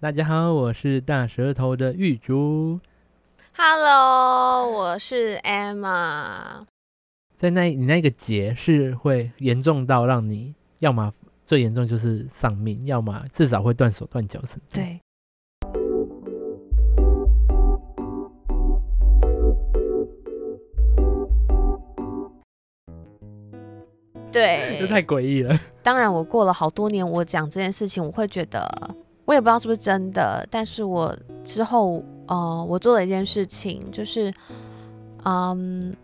大家好，我是大舌头的玉竹。Hello，我是 Emma。在那，你那个结是会严重到让你要么最严重就是丧命，要么至少会断手断脚什么。对。对，这太诡异了。当然，我过了好多年，我讲这件事情，我会觉得，我也不知道是不是真的。但是我之后，呃，我做了一件事情，就是，嗯，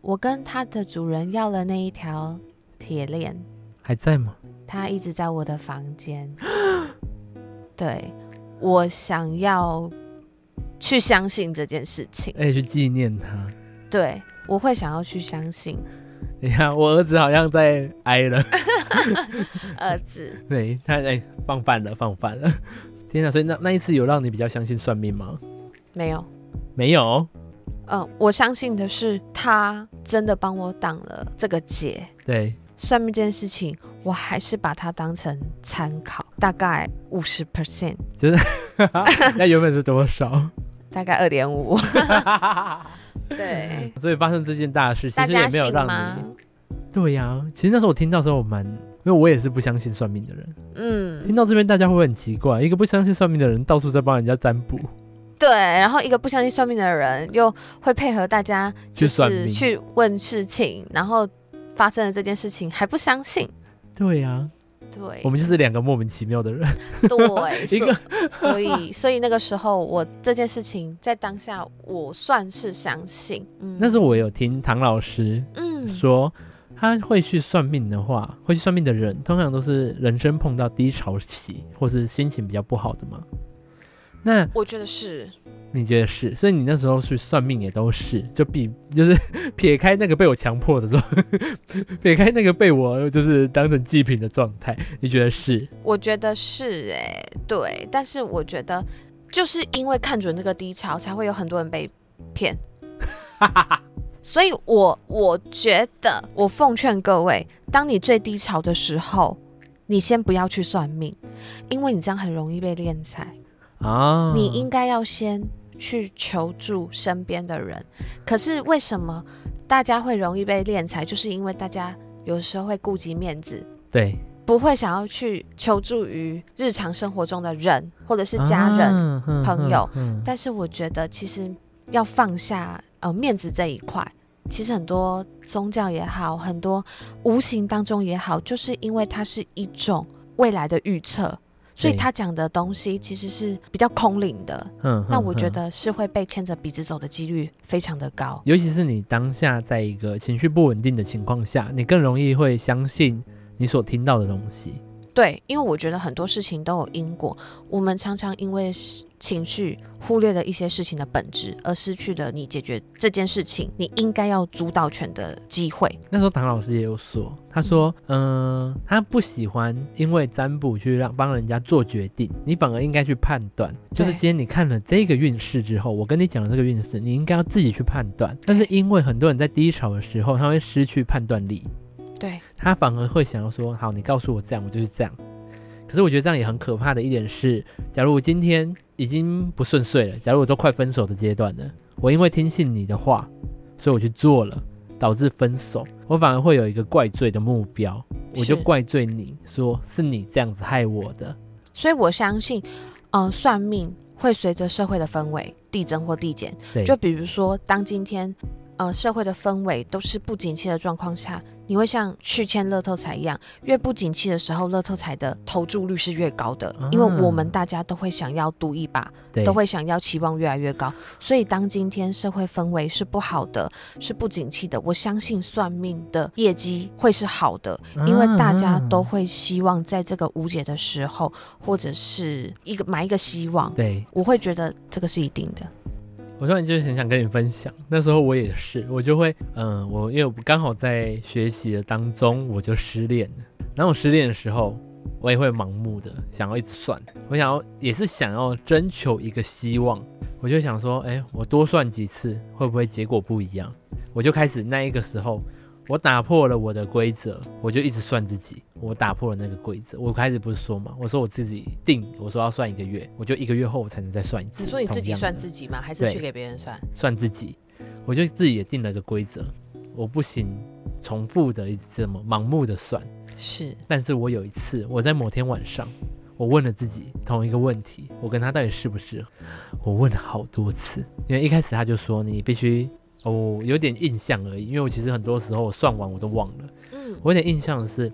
我跟它的主人要了那一条铁链，还在吗？他一直在我的房间。对，我想要去相信这件事情，而且去纪念他。对，我会想要去相信。你看，我儿子好像在挨了。儿子，对他哎，放饭了，放饭了。天哪！所以那那一次有让你比较相信算命吗？没有，没有。嗯、呃，我相信的是他真的帮我挡了这个劫。对，算命这件事情，我还是把它当成参考，大概五十 percent。就是，那原本是多少？大概二点五。对，所以发生这件大事，其实也没有让你。对呀、啊，其实那时候我听到时候我蛮，因为我也是不相信算命的人。嗯，听到这边大家会不会很奇怪？一个不相信算命的人到处在帮人家占卜。对，然后一个不相信算命的人又会配合大家，就是去问事情，然后发生了这件事情还不相信。对呀、啊。对，我们就是两个莫名其妙的人。对，一个，所以，所以那个时候，我这件事情在当下，我算是相信。嗯，那时候我有听唐老师，嗯，说他会去算命的话，会去算命的人，通常都是人生碰到低潮期，或是心情比较不好的嘛。那我觉得是。你觉得是？所以你那时候去算命也都是，就比就是 撇开那个被我强迫的状，撇开那个被我就是当成祭品的状态，你觉得是？我觉得是哎、欸，对。但是我觉得就是因为看准这个低潮，才会有很多人被骗。所以我我觉得，我奉劝各位，当你最低潮的时候，你先不要去算命，因为你这样很容易被敛财啊。你应该要先。去求助身边的人，可是为什么大家会容易被敛财？就是因为大家有时候会顾及面子，对，不会想要去求助于日常生活中的人或者是家人、啊、朋友。但是我觉得，其实要放下呃面子这一块，其实很多宗教也好，很多无形当中也好，就是因为它是一种未来的预测。所以他讲的东西其实是比较空灵的，嗯，那我觉得是会被牵着鼻子走的几率非常的高，尤其是你当下在一个情绪不稳定的情况下，你更容易会相信你所听到的东西。对，因为我觉得很多事情都有因果，我们常常因为情绪忽略了一些事情的本质，而失去了你解决这件事情你应该要主导权的机会。那时候唐老师也有说，他说，嗯、呃，他不喜欢因为占卜去让帮人家做决定，你反而应该去判断。就是今天你看了这个运势之后，我跟你讲了这个运势，你应该要自己去判断。但是因为很多人在低潮的时候，他会失去判断力。对，他反而会想要说，好，你告诉我这样，我就是这样。可是我觉得这样也很可怕的一点是，假如我今天已经不顺遂了，假如我都快分手的阶段了，我因为听信你的话，所以我去做了，导致分手，我反而会有一个怪罪的目标，我就怪罪你说是你这样子害我的。所以我相信，呃，算命会随着社会的氛围递增或递减。对，就比如说，当今天呃社会的氛围都是不景气的状况下。你会像去签乐透彩一样，越不景气的时候，乐透彩的投注率是越高的，啊，因为我们大家都会想要赌一把，都会想要期望越来越高。所以当今天社会氛围是不好的，是不景气的，我相信算命的业绩会是好的，因为大家都会希望在这个无解的时候，或者是一个买一个希望。对，我会觉得这个是一定的。我突然就是很想跟你分享，那时候我也是，我就会，嗯，我因为我刚好在学习的当中，我就失恋了。然后我失恋的时候，我也会盲目的想要一直算，我想要也是想要征求一个希望，我就想说，哎，我多算几次会不会结果不一样？我就开始那一个时候，我打破了我的规则，我就一直算自己。我打破了那个规则，我开始不是说嘛，我说我自己定，我说要算一个月，我就一个月后我才能再算一次。你说你自己算自己吗？还是去给别人算？算自己，我就自己也定了个规则，我不行重复的一直这么盲目的算。是，但是我有一次，我在某天晚上，我问了自己同一个问题，我跟他到底适不适合？我问了好多次，因为一开始他就说你必须。哦，有点印象而已，因为我其实很多时候我算完我都忘了。嗯，我有点印象的是，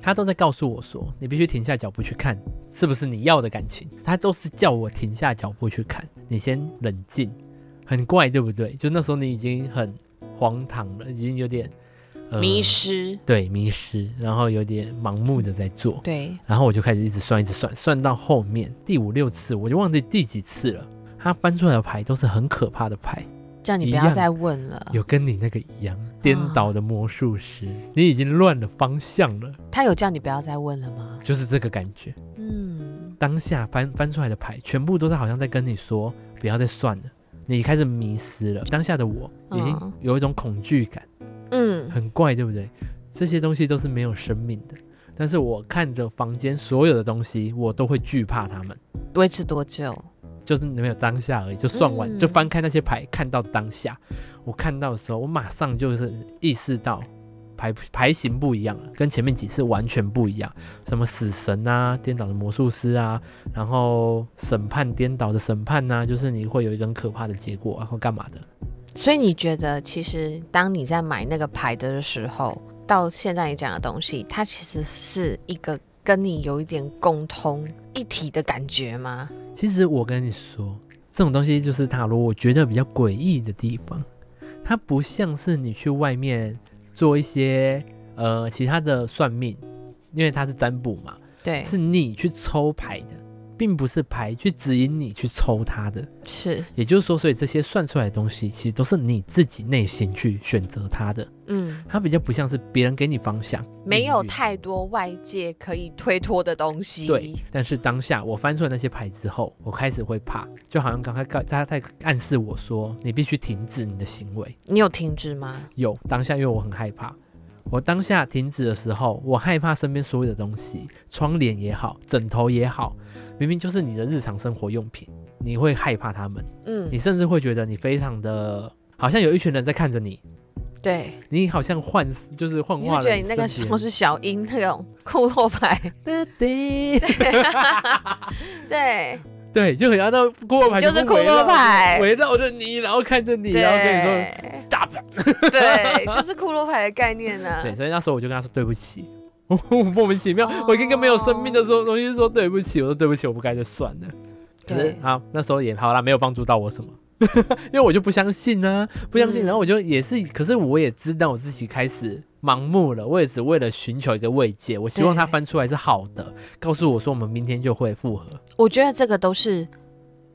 他都在告诉我说，你必须停下脚步去看，是不是你要的感情。他都是叫我停下脚步去看，你先冷静，很怪，对不对？就那时候你已经很荒唐了，已经有点、呃、迷失，对，迷失，然后有点盲目的在做。对，然后我就开始一直算，一直算，算到后面第五六次，我就忘记第几次了。他翻出来的牌都是很可怕的牌。叫你不要再问了。有跟你那个一样颠倒的魔术师，哦、你已经乱了方向了。他有叫你不要再问了吗？就是这个感觉。嗯，当下翻翻出来的牌，全部都是好像在跟你说不要再算了。你开始迷失了。当下的我已经有一种恐惧感。嗯，很怪，对不对？这些东西都是没有生命的，但是我看着房间所有的东西，我都会惧怕他们。维持多久？就是没有当下而已，就算完，嗯、就翻开那些牌，看到当下，我看到的时候，我马上就是意识到牌牌型不一样了，跟前面几次完全不一样。什么死神啊，颠倒的魔术师啊，然后审判颠倒的审判呐、啊，就是你会有一个很可怕的结果，然后干嘛的？所以你觉得，其实当你在买那个牌的时候，到现在你讲的东西，它其实是一个跟你有一点共通一体的感觉吗？其实我跟你说，这种东西就是塔罗，我觉得比较诡异的地方，它不像是你去外面做一些呃其他的算命，因为它是占卜嘛，对，是你去抽牌的。并不是牌去指引你去抽它的，是，也就是说，所以这些算出来的东西，其实都是你自己内心去选择它的。嗯，它比较不像是别人给你方向，没有太多外界可以推脱的东西。对，但是当下我翻出来那些牌之后，我开始会怕，就好像刚才他在暗示我说，你必须停止你的行为。你有停止吗？有，当下因为我很害怕。我当下停止的时候，我害怕身边所有的东西，窗帘也好，枕头也好，明明就是你的日常生活用品，你会害怕他们。嗯，你甚至会觉得你非常的，好像有一群人在看着你。对，你好像幻，就是幻化了。你觉得你那个时候是小樱那种骷髅牌？对对对。对，就很像那骷髅牌，就是骷髅牌围绕着你，然后看着你，然后跟你说 stop。对，就是骷髅牌的概念呢、啊。对，所以那时候我就跟他说对不起，莫名其妙，哦、我跟一个没有生命的说东西说对不起，我说对不起，我不该就算了。对，好，那时候也好啦，没有帮助到我什么。因为我就不相信呢、啊，不相信，然后我就也是，可是我也知道我自己开始盲目了，我也只为了寻求一个慰藉，我希望他翻出来是好的，告诉我说我们明天就会复合。我觉得这个都是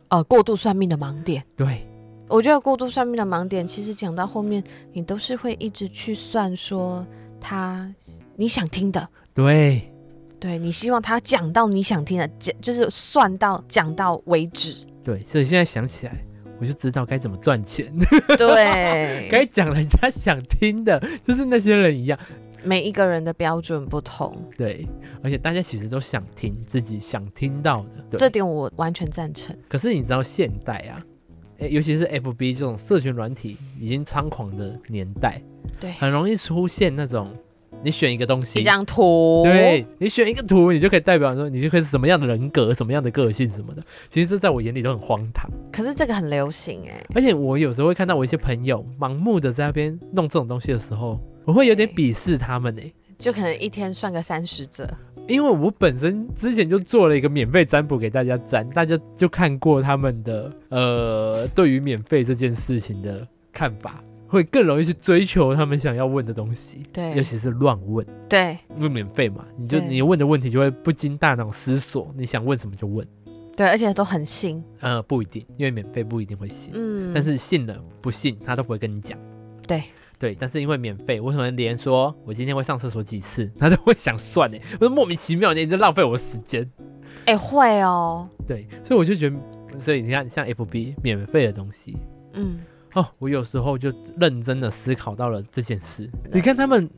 呃过度算命的盲点。对，我觉得过度算命的盲点，其实讲到后面，你都是会一直去算说他你想听的，对，对你希望他讲到你想听的，讲就是算到讲到为止。对，所以现在想起来。我就知道该怎么赚钱，对，该讲人家想听的，就是那些人一样，每一个人的标准不同，对，而且大家其实都想听自己想听到的，对，这点我完全赞成。可是你知道现代啊，欸，尤其是 FB 这种社群软体已经猖狂的年代，对，很容易出现那种。你选一个东西，一张图，对，你选一个图，你就可以代表说你就可以是什么样的人格，什么样的个性什么的。其实这在我眼里都很荒唐。可是这个很流行哎，而且我有时候会看到我一些朋友盲目的在那边弄这种东西的时候，我会有点鄙视他们哎。就可能一天算个三十折，因为我本身之前就做了一个免费占卜给大家占，大家就看过他们的呃对于免费这件事情的看法。会更容易去追求他们想要问的东西，对，尤其是乱问，对，因为免费嘛，你就你问的问题就会不经大脑思索，你想问什么就问，对，而且都很信，呃，不一定，因为免费不一定会信，嗯，但是信了不信他都不会跟你讲，对，对，但是因为免费，我可能连说我今天会上厕所几次，他都会想算呢，我说莫名其妙，你就浪费我时间，哎、欸，会哦，对，所以我就觉得，所以你看像 FB 免费的东西，嗯。哦，我有时候就认真的思考到了这件事。你看他们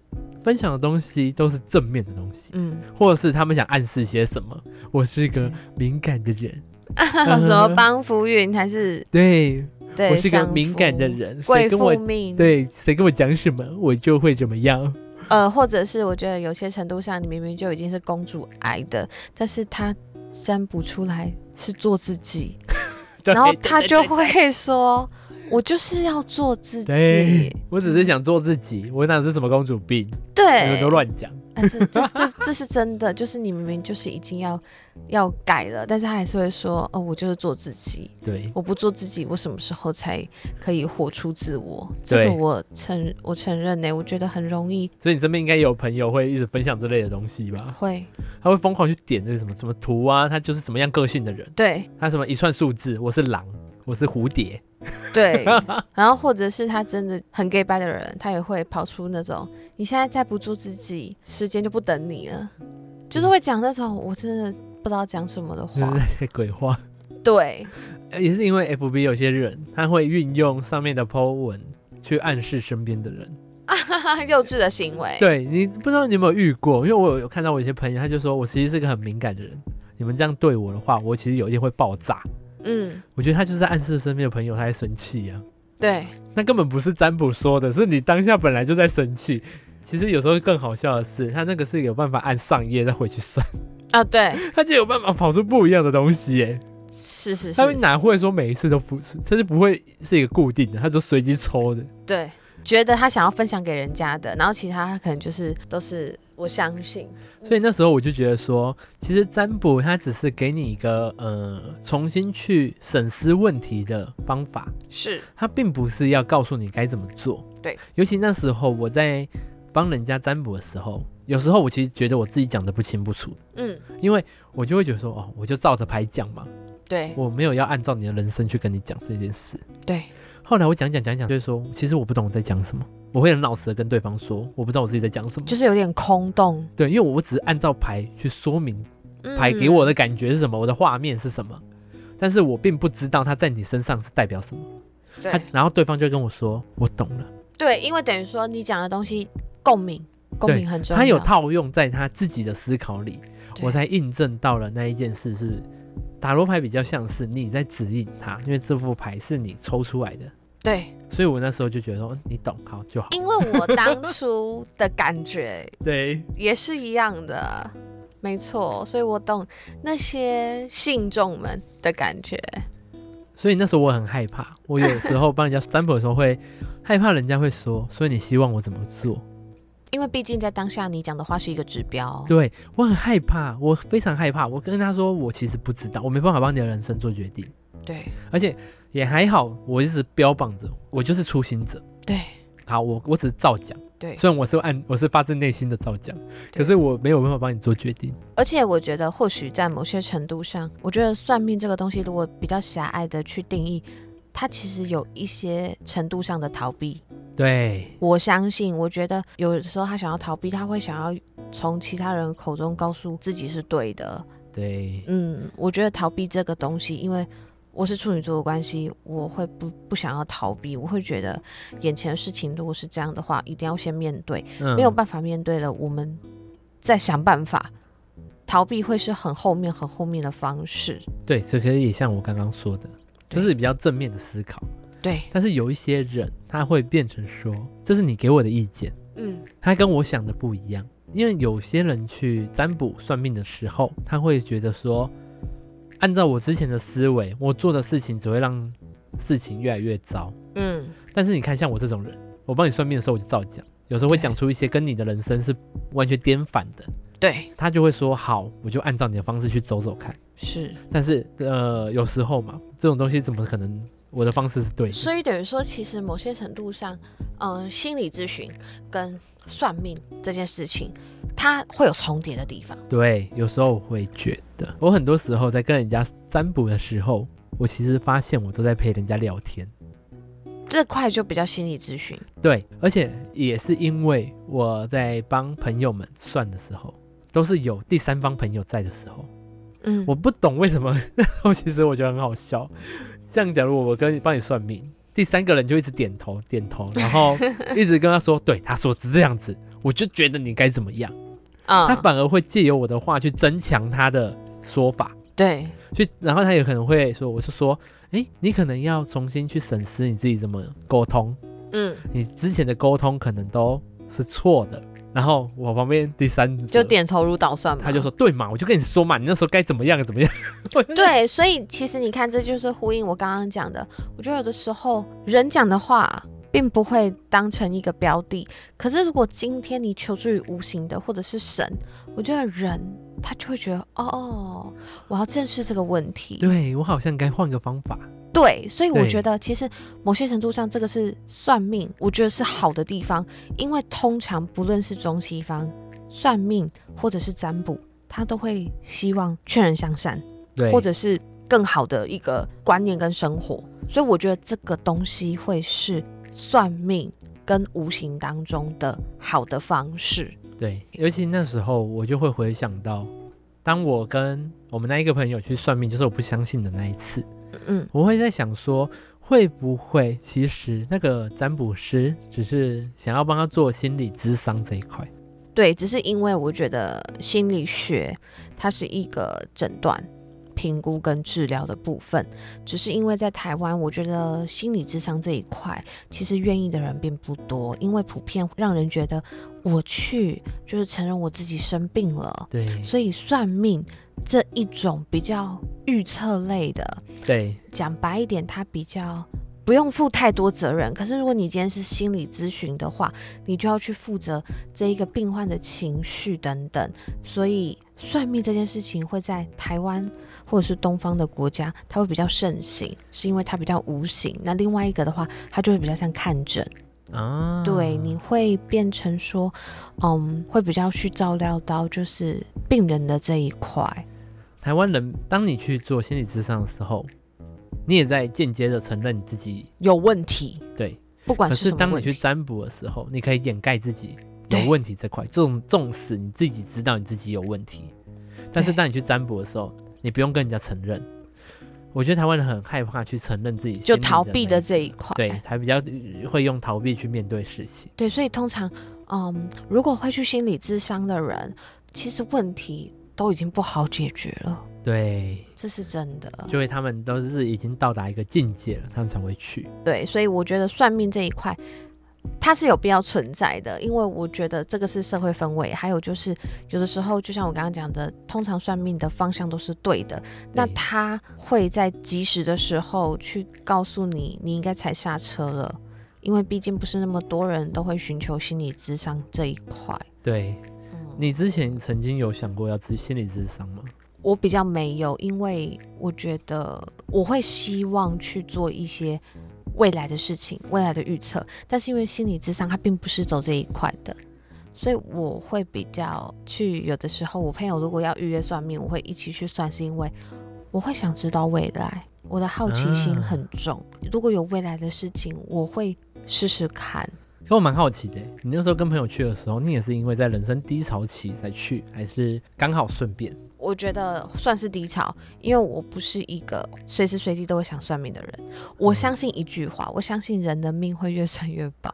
分享的东西都是正面的东西，嗯，或者是他们想暗示些什么？我是一个敏感的人，什么帮夫运还是对？对，我是一个敏感的人，贵妇命，对，谁跟我讲什么，我就会怎么样。呃，或者是我觉得有些程度上，你明明就已经是公主癌的，但是他占卜出来是做自己，然后他就会说。我就是要做自己，我只是想做自己，我哪是什么公主病？对，都乱讲。但是这这这是真的，就是你明明就是已经要要改了，但是他还是会说哦，我就是做自己。对，我不做自己，我什么时候才可以活出自我？这个我承我承认呢，我觉得很容易。所以你这边应该有朋友会一直分享这类的东西吧？会，他会疯狂去点这个什么什么图啊，他就是怎么样个性的人？对，他什么一串数字，我是狼，我是蝴蝶。对，然后或者是他真的很 gay 拜的人，他也会跑出那种你现在再不做自己，时间就不等你了，就是会讲那种我真的不知道讲什么的话，那些鬼话。对，也是因为 FB 有些人他会运用上面的 po 文去暗示身边的人，幼稚的行为。对，你不知道你有没有遇过？因为我有看到我一些朋友，他就说我其实是个很敏感的人，你们这样对我的话，我其实有一天会爆炸。嗯，我觉得他就是在暗示身边的朋友，他在生气呀。对，那根本不是占卜说的，是你当下本来就在生气。其实有时候更好笑的是，他那个是有办法按上页再回去算啊。对，他就有办法跑出不一样的东西耶。是是是，他哪会说每一次都付出？他就不会是一个固定的，他就随机抽的。对，觉得他想要分享给人家的，然后其他他可能就是都是。我相信，所以那时候我就觉得说，其实占卜它只是给你一个呃重新去审视问题的方法，是它并不是要告诉你该怎么做。对，尤其那时候我在帮人家占卜的时候，有时候我其实觉得我自己讲的不清不楚，嗯，因为我就会觉得说，哦，我就照着牌讲嘛，对，我没有要按照你的人生去跟你讲这件事，对。后来我讲讲讲讲，就是说，其实我不懂我在讲什么。我会很老实的跟对方说，我不知道我自己在讲什么，就是有点空洞。对，因为我只是按照牌去说明，牌给我的感觉是什么，嗯、我的画面是什么，但是我并不知道它在你身上是代表什么。对，他然后对方就跟我说，我懂了。对，因为等于说你讲的东西共鸣，共鸣很重要。他有套用在他自己的思考里，我才印证到了那一件事是塔罗牌比较像是你在指引他，因为这副牌是你抽出来的。对，所以我那时候就觉得说，你懂，好就好。因为我当初的感觉，对，也是一样的，没错。所以我懂那些信众们的感觉。所以那时候我很害怕，我有时候帮人家占卜的时候会害怕人家会说，所以你希望我怎么做？因为毕竟在当下你讲的话是一个指标。对，我很害怕，我非常害怕。我跟他说，我其实不知道，我没办法帮你的人生做决定。对，而且。也还好，我一直标榜着我就是初心者。对，好，我我只是照讲。对，虽然我是按我是发自内心的照讲，可是我没有办法帮你做决定。而且我觉得，或许在某些程度上，我觉得算命这个东西，如果比较狭隘的去定义，它其实有一些程度上的逃避。对，我相信，我觉得有的时候他想要逃避，他会想要从其他人口中告诉自己是对的。对，嗯，我觉得逃避这个东西，因为。我是处女座的关系，我会不不想要逃避，我会觉得眼前的事情如果是这样的话，一定要先面对。嗯、没有办法面对了，我们再想办法。逃避会是很后面、很后面的方式。对，所以可以也像我刚刚说的，这是比较正面的思考。对，但是有一些人他会变成说，这是你给我的意见，嗯，他跟我想的不一样。因为有些人去占卜算命的时候，他会觉得说。按照我之前的思维，我做的事情只会让事情越来越糟。嗯，但是你看，像我这种人，我帮你算命的时候，我就照讲，有时候会讲出一些跟你的人生是完全颠反的。对，他就会说好，我就按照你的方式去走走看。是，但是呃，有时候嘛，这种东西怎么可能我的方式是对的？所以等于说，其实某些程度上，嗯、呃，心理咨询跟算命这件事情，它会有重叠的地方。对，有时候我会觉得，我很多时候在跟人家占卜的时候，我其实发现我都在陪人家聊天。这块就比较心理咨询。对，而且也是因为我在帮朋友们算的时候，都是有第三方朋友在的时候。嗯，我不懂为什么，然后其实我觉得很好笑。像假如我跟你帮你算命。第三个人就一直点头点头，然后 一直跟他说，对，他说是这样子，我就觉得你该怎么样。啊？他反而会借由我的话去增强他的说法，对，去，然后他也可能会说，我就说，哎，你可能要重新去审视你自己怎么沟通，嗯，你之前的沟通可能都是错的。然后我旁边第三就点头如捣蒜嘛，他就说，对嘛，我就跟你说嘛，你那时候该怎么样怎么样。对，所以其实你看，这就是呼应我刚刚讲的。我觉得有的时候人讲的话并不会当成一个标的，可是如果今天你求助于无形的或者是神，我觉得人他就会觉得哦，我要正视这个问题。对，我好像该换个方法。对，所以我觉得其实某些程度上，这个是算命，我觉得是好的地方，因为通常不论是中西方算命或者是占卜，他都会希望劝人向善，对，或者是更好的一个观念跟生活，所以我觉得这个东西会是算命跟无形当中的好的方式。对，尤其那时候我就会回想到，当我跟我们那一个朋友去算命，就是我不相信的那一次。嗯，我会在想说，会不会其实那个占卜师只是想要帮他做心理咨商这一块？对，只是因为我觉得心理学它是一个诊断、评估跟治疗的部分，只是因为在台湾，我觉得心理智商这一块其实愿意的人并不多，因为普遍让人觉得我去就是承认我自己生病了，对，所以算命。这一种比较预测类的，对，讲白一点，它比较不用负太多责任。可是如果你今天是心理咨询的话，你就要去负责这一个病患的情绪等等。所以算命这件事情会在台湾或者是东方的国家，它会比较盛行，是因为它比较无形。那另外一个的话，它就会比较像看诊啊，对，你会变成说，嗯，会比较去照料到就是病人的这一块。台湾人，当你去做心理咨商的时候，你也在间接的承认你自己有问题。对，不管是当你去占卜的时候，你可以掩盖自己有问题这块，纵纵使你自己知道你自己有问题，但是当你去占卜的时候，你不用跟人家承认。我觉得台湾人很害怕去承认自己，就逃避的这一块，对，还比较会用逃避去面对事情。对，所以通常，嗯，如果会去心理智商的人，其实问题。都已经不好解决了，对，这是真的。因为他们都是已经到达一个境界了，他们才会去。对，所以我觉得算命这一块，它是有必要存在的，因为我觉得这个是社会氛围。还有就是，有的时候就像我刚刚讲的，通常算命的方向都是对的，对，那他会在及时的时候去告诉你，你应该踩刹车了，因为毕竟不是那么多人都会寻求心理智商这一块。对。你之前曾经有想过要自心理智商吗？我比较没有，因为我觉得我会希望去做一些未来的事情、未来的预测，但是因为心理智商它并不是走这一块的，所以我会比较去。有的时候，我朋友如果要预约算命，我会一起去算，是因为我会想知道未来，我的好奇心很重。啊、如果有未来的事情，我会试试看。可我蛮好奇的，你那时候跟朋友去的时候，你也是因为在人生低潮期才去，还是刚好顺便？我觉得算是低潮，因为我不是一个随时随地都会想算命的人。我相信一句话，我相信人的命会越算越薄。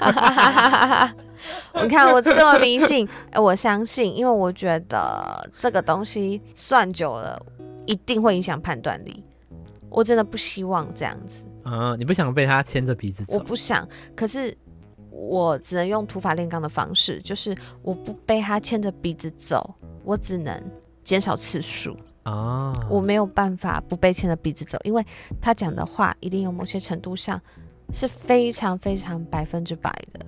你看我这么迷信，哎，我相信，因为我觉得这个东西算久了一定会影响判断力。我真的不希望这样子。啊，你不想被他牵着鼻子走？我不想，可是我只能用土法炼钢的方式，就是我不被他牵着鼻子走，我只能减少次数啊。我没有办法不被牵着鼻子走，因为他讲的话一定有某些程度上是非常非常百分之百的，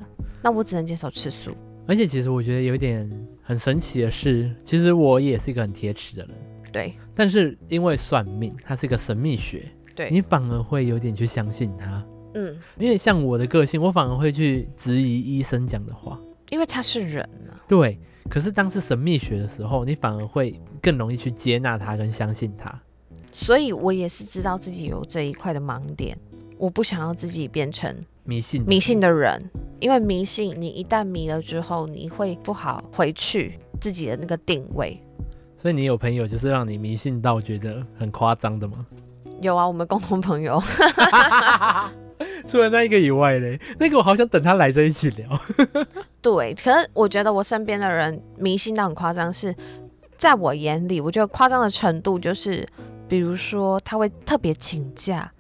那我只能减少次数。而且，其实我觉得有一点很神奇的是，其实我也是一个很铁齿的人，对。但是因为算命，它是一个神秘学。对，你反而会有点去相信他，嗯，因为像我的个性，我反而会去质疑医生讲的话，因为他是人啊。对，可是当是神秘学的时候，你反而会更容易去接纳他跟相信他。所以我也是知道自己有这一块的盲点，我不想要自己变成迷信迷信的人，因为迷信你一旦迷了之后，你会不好回去自己的那个定位。所以你有朋友就是让你迷信到觉得很夸张的吗？有啊，我们共同朋友。除了那一个以外嘞，那个我好想等他来在一起聊。对，可是我觉得我身边的人迷信到很夸张，是在我眼里，我觉得夸张的程度就是，比如说他会特别请假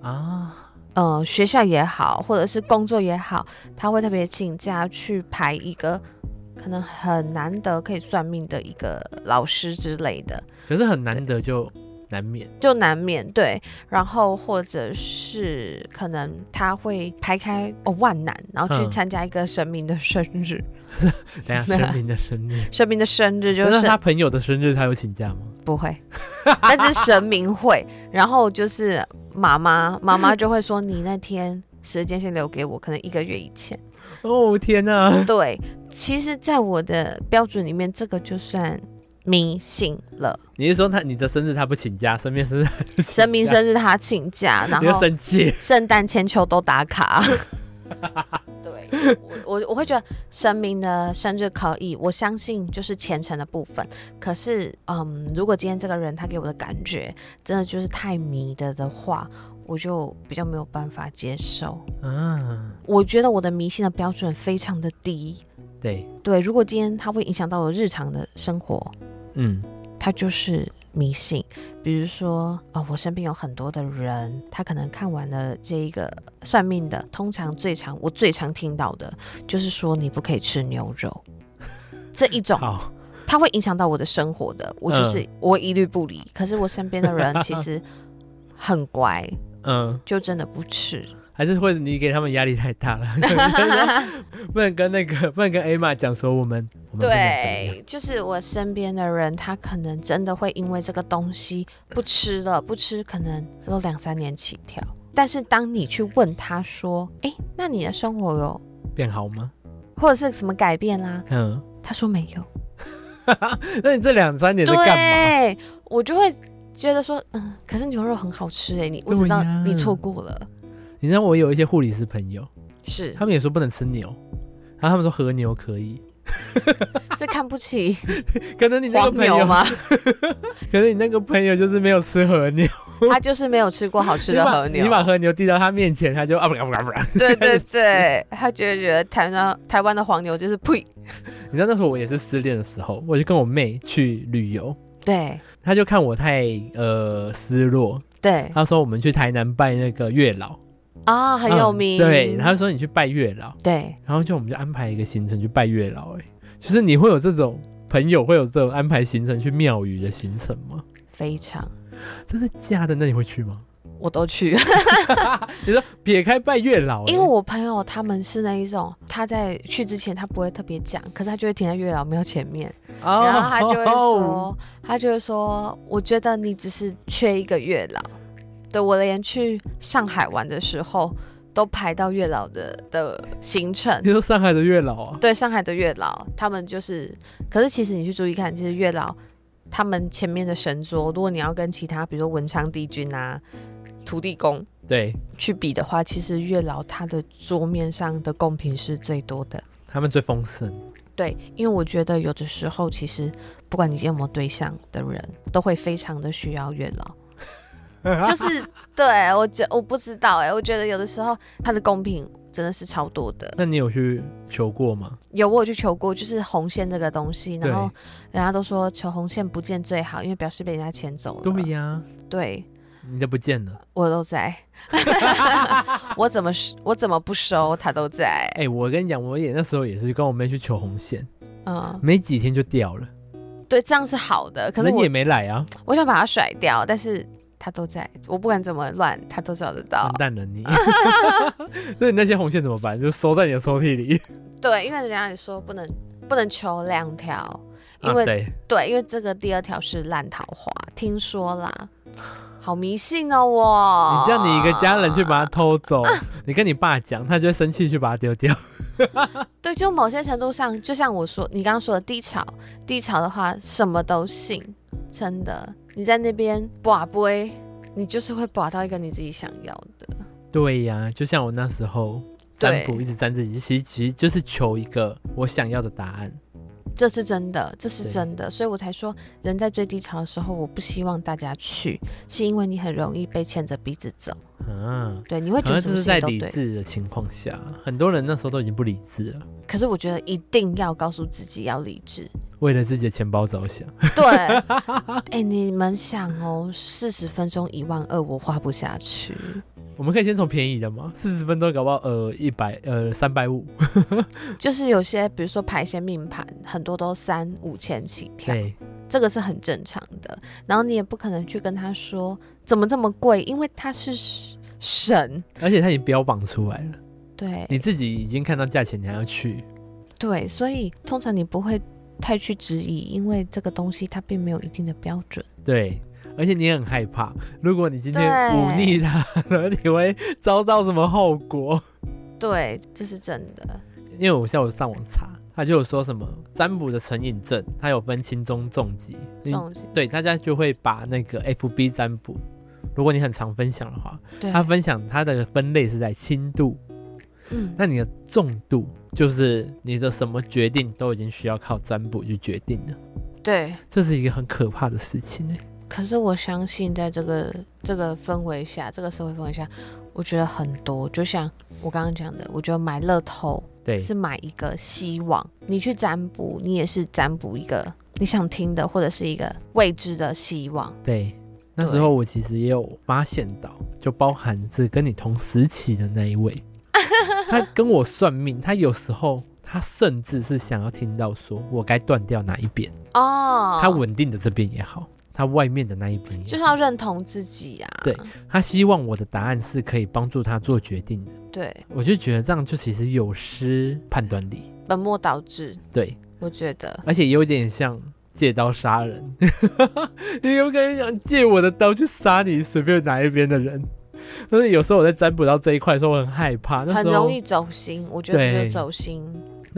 啊。呃，学校也好，或者是工作也好，他会特别请假去排一个可能很难得可以算命的一个老师之类的。可是很难得就难免，就难免对。然后或者是可能他会排开哦万难，然后去参加一个神明的生日。等下，神明的生日，神明的生日就是他朋友的生日，他有请假吗？不会，但是神明会。然后就是。妈妈，妈妈就会说：“你那天时间先留给我，可能一个月以前。”哦天哪！对，其实，在我的标准里面，这个就算迷信了。你是说他你的生日他不请假，神明生日神明生日他请假，然后生气，圣诞千秋都打卡。对，我我我会觉得神明的生日可以，我相信就是虔诚的部分。可是，嗯，如果今天这个人他给我的感觉真的就是太迷的的话，我就比较没有办法接受。嗯，我觉得我的迷信的标准非常的低。对对，如果今天他会影响到我日常的生活，嗯，他就是。迷信，比如说，哦，我身边有很多的人，他可能看完了这一个算命的，通常最常我最常听到的就是说你不可以吃牛肉，这一种，它会影响到我的生活的，我就是、嗯、我一律不理。可是我身边的人其实很乖，嗯，就真的不吃。还是会你给他们压力太大了，不能跟那个不能跟 Emma 讲说我们，我们对，就是我身边的人，他可能真的会因为这个东西不吃了，不吃可能都两三年起跳。但是当你去问他说，哎、欸，那你的生活有变好吗？或者是什么改变啦、啊？嗯，他说没有。那你这两三年在干嘛？对，我就会觉得说，嗯，可是牛肉很好吃哎、欸，你我知道你错过了。你知道我有一些护理师朋友，是。他们也说不能吃牛，然后他们说和牛可以，是看不起，可能你那个朋友吗？可能你那个朋友就是没有吃和牛，他就是没有吃过好吃的和牛。你把和牛递到他面前，他就啊不啊不啊不，对对对，他觉得觉得台湾台湾的黄牛就是呸。你知道那时候我也是失恋的时候，我就跟我妹去旅游，对，他就看我太呃失落，对，他说我们去台南拜那个月老。啊、哦，很有名。嗯、对，他说你去拜月老。对，然后就我们就安排一个行程去拜月老。哎，就是你会有这种朋友，会有这种安排行程去庙宇的行程吗？非常。真的假的？那你会去吗？我都去。你说撇开拜月老，因为我朋友他们是那一种，他在去之前他不会特别讲，可是他就会停在月老庙前面，哦，然后他就会说，哦，他就会说，我觉得你只是缺一个月老。对，我连去上海玩的时候，都排到月老的的行程。你说上海的月老啊？对，上海的月老，他们就是。可是其实你去注意看，其实月老他们前面的神桌，如果你要跟其他，比如说文昌帝君啊、土地公对去比的话，其实月老他的桌面上的贡品是最多的，他们最丰盛。对，因为我觉得有的时候，其实不管你有没有对象的人，都会非常的需要月老。就是对我觉我不知道哎、欸，我觉得有的时候他的公平真的是超多的。那你有去求过吗？有，我有去求过，就是红线这个东西，然后人家都说求红线不见最好，因为表示被人家牵走了。对呀，对，你都不见了，我都在。我怎么我怎么不收，他都在。哎、欸，我跟你讲，我也那时候也是跟我妹去求红线，嗯，没几天就掉了。对，这样是好的，可是你也没来啊。我想把它甩掉，但是。他都在，我不管怎么乱，他都找得到。完蛋了你！那你那些红线怎么办？就收在你的抽屉里。对，因为人家也说不能不能求两条，因为、啊、对，对，因为这个第二条是烂桃花，听说啦，好迷信哦我。你叫你一个家人去把它 偷走，啊、你跟你爸讲，他就会生气去把它丢掉。对，就某些程度上，就像我说，你刚刚说的低潮，低潮的话，什么都信，真的。你在那边把杯，你就是会把到一个你自己想要的。对呀，就像我那时候占卜，一直占自己，其实其实就是求一个我想要的答案。这是真的，这是真的，所以我才说，人在最低潮的时候，我不希望大家去，是因为你很容易被牵着鼻子走。嗯，对，你会觉得是在理智的情况下，很多人那时候都已经不理智了。可是我觉得一定要告诉自己要理智，为了自己的钱包着想。对，哎、欸，你们想哦，四十分钟一万二，我花不下去。我们可以先从便宜的嘛，四十分钟搞不好呃一百呃三百五，就是有些比如说排一些命盘，很多都三五千起跳，对，这个是很正常的。然后你也不可能去跟他说怎么这么贵，因为他是神，而且他已经标榜出来了，对，你自己已经看到价钱，你还要去，对，所以通常你不会太去质疑，因为这个东西它并没有一定的标准，对。而且你也很害怕，如果你今天忤逆他了，你会遭到什么后果？对，这是真的。因为我下午上网查，他就有说什么占卜的成瘾症，它有分轻中重疾。重级。对，大家就会把那个 FB 占卜，如果你很常分享的话，他分享他的分类是在轻度。嗯，那你的重度就是你的什么决定都已经需要靠占卜去决定了。对，这是一个很可怕的事情呢。可是我相信，在这个这个氛围下，这个社会氛围下，我觉得很多，就像我刚刚讲的，我觉得买乐透，对，是买一个希望。你去占卜，你也是占卜一个你想听的，或者是一个未知的希望。对，那时候我其实也有发现到，就包含是跟你同时期的那一位，他跟我算命，他有时候他甚至是想要听到说我该断掉哪一边哦，他稳定的这边也好。他外面的那一边就是要认同自己啊。对，他希望我的答案是可以帮助他做决定的。对，我就觉得这样就其实有失判断力，本末倒置。对，我觉得，而且有点像借刀杀人。你有可能想借我的刀去杀你随便哪一边的人？但是有时候我在占卜到这一块的时候，我很害怕，很容易走心。我觉得就是走心。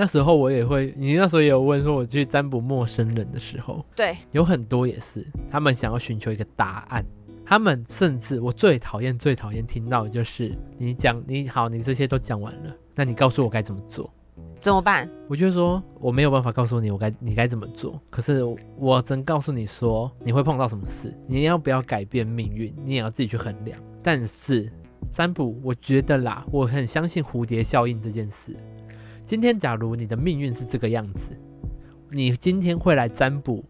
那时候我也会，你那时候也有问说，我去占卜陌生人的时候，对，有很多也是，他们想要寻求一个答案，他们甚至我最讨厌、最讨厌听到的就是你讲你好，你这些都讲完了，那你告诉我该怎么做？怎么办？我就说我没有办法告诉你我该你该怎么做，可是我只能告诉你说你会碰到什么事，你要不要改变命运，你也要自己去衡量。但是占卜，我觉得啦，我很相信蝴蝶效应这件事。今天，假如你的命运是这个样子，你今天会来占卜，